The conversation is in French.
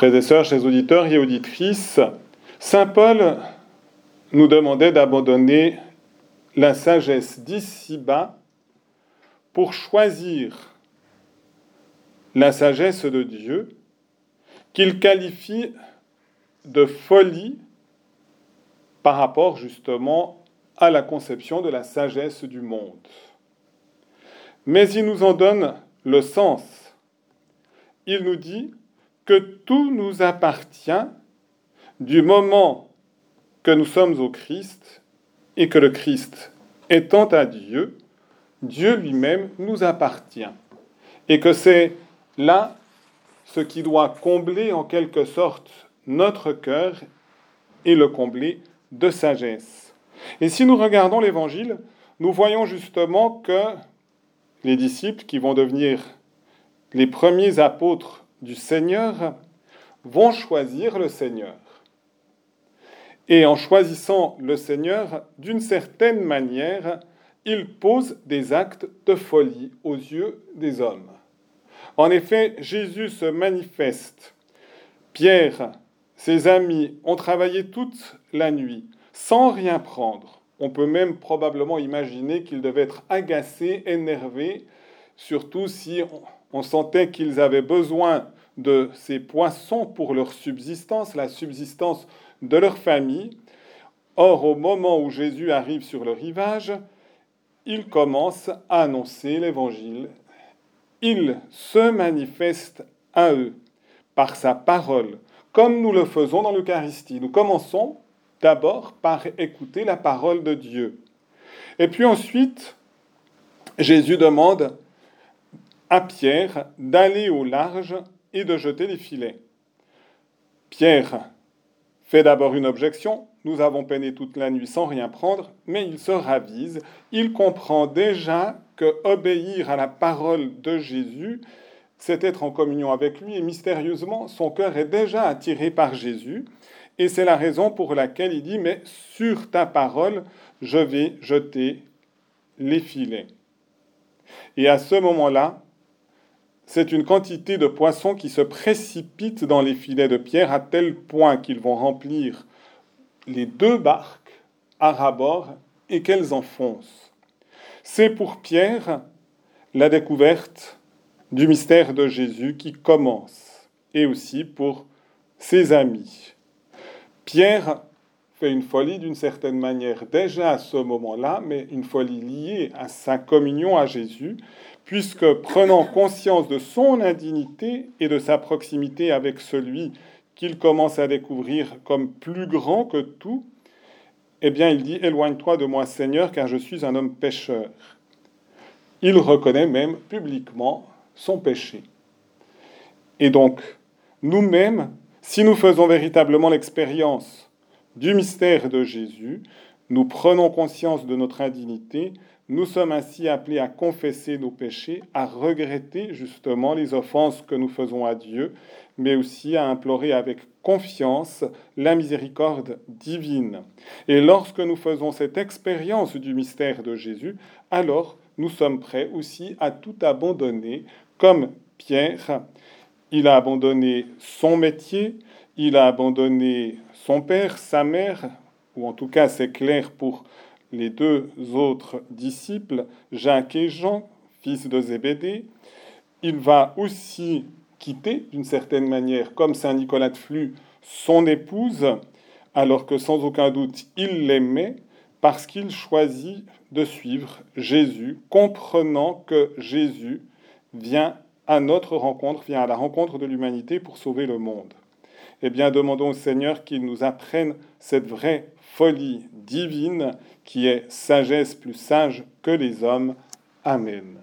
Frères et sœurs, chers auditeurs et auditrices, Saint Paul nous demandait d'abandonner la sagesse d'ici-bas pour choisir la sagesse de Dieu qu'il qualifie de folie par rapport justement à la conception de la sagesse du monde. Mais il nous en donne le sens. Il nous dit que tout nous appartient du moment que nous sommes au Christ et que le Christ étant à Dieu, Dieu lui-même nous appartient. Et que c'est là ce qui doit combler en quelque sorte notre cœur et le combler de sagesse. Et si nous regardons l'Évangile, nous voyons justement que les disciples qui vont devenir les premiers apôtres du Seigneur vont choisir le Seigneur. Et en choisissant le Seigneur, d'une certaine manière, ils posent des actes de folie aux yeux des hommes. En effet, Jésus se manifeste. Pierre, ses amis ont travaillé toute la nuit sans rien prendre. On peut même probablement imaginer qu'ils devaient être agacés, énervés, surtout si on sentait qu'ils avaient besoin de ces poissons pour leur subsistance, la subsistance de leur famille. Or, au moment où Jésus arrive sur le rivage, il commence à annoncer l'Évangile. Il se manifeste à eux par sa parole, comme nous le faisons dans l'Eucharistie. Nous commençons d'abord par écouter la parole de Dieu. Et puis ensuite, Jésus demande à Pierre d'aller au large et de jeter les filets. Pierre fait d'abord une objection. Nous avons peiné toute la nuit sans rien prendre, mais il se ravise. Il comprend déjà que obéir à la parole de Jésus, c'est être en communion avec lui, et mystérieusement, son cœur est déjà attiré par Jésus. Et c'est la raison pour laquelle il dit, mais sur ta parole, je vais jeter les filets. Et à ce moment-là, c'est une quantité de poissons qui se précipitent dans les filets de pierre à tel point qu'ils vont remplir les deux barques à rabord et qu'elles enfoncent. C'est pour Pierre la découverte du mystère de Jésus qui commence, et aussi pour ses amis. Pierre fait une folie d'une certaine manière déjà à ce moment-là, mais une folie liée à sa communion à Jésus, puisque prenant conscience de son indignité et de sa proximité avec celui qu'il commence à découvrir comme plus grand que tout, eh bien il dit Éloigne-toi de moi, Seigneur, car je suis un homme pécheur. Il reconnaît même publiquement son péché. Et donc, nous-mêmes, si nous faisons véritablement l'expérience du mystère de Jésus, nous prenons conscience de notre indignité, nous sommes ainsi appelés à confesser nos péchés, à regretter justement les offenses que nous faisons à Dieu, mais aussi à implorer avec confiance la miséricorde divine. Et lorsque nous faisons cette expérience du mystère de Jésus, alors nous sommes prêts aussi à tout abandonner, comme Pierre. Il a abandonné son métier, il a abandonné son père, sa mère, ou en tout cas c'est clair pour les deux autres disciples, Jacques et Jean, fils de Zébédée. Il va aussi quitter, d'une certaine manière, comme Saint Nicolas de Flux, son épouse, alors que sans aucun doute il l'aimait, parce qu'il choisit de suivre Jésus, comprenant que Jésus vient à notre rencontre, vient à la rencontre de l'humanité pour sauver le monde. Eh bien, demandons au Seigneur qu'il nous apprenne cette vraie folie divine qui est sagesse plus sage que les hommes. Amen.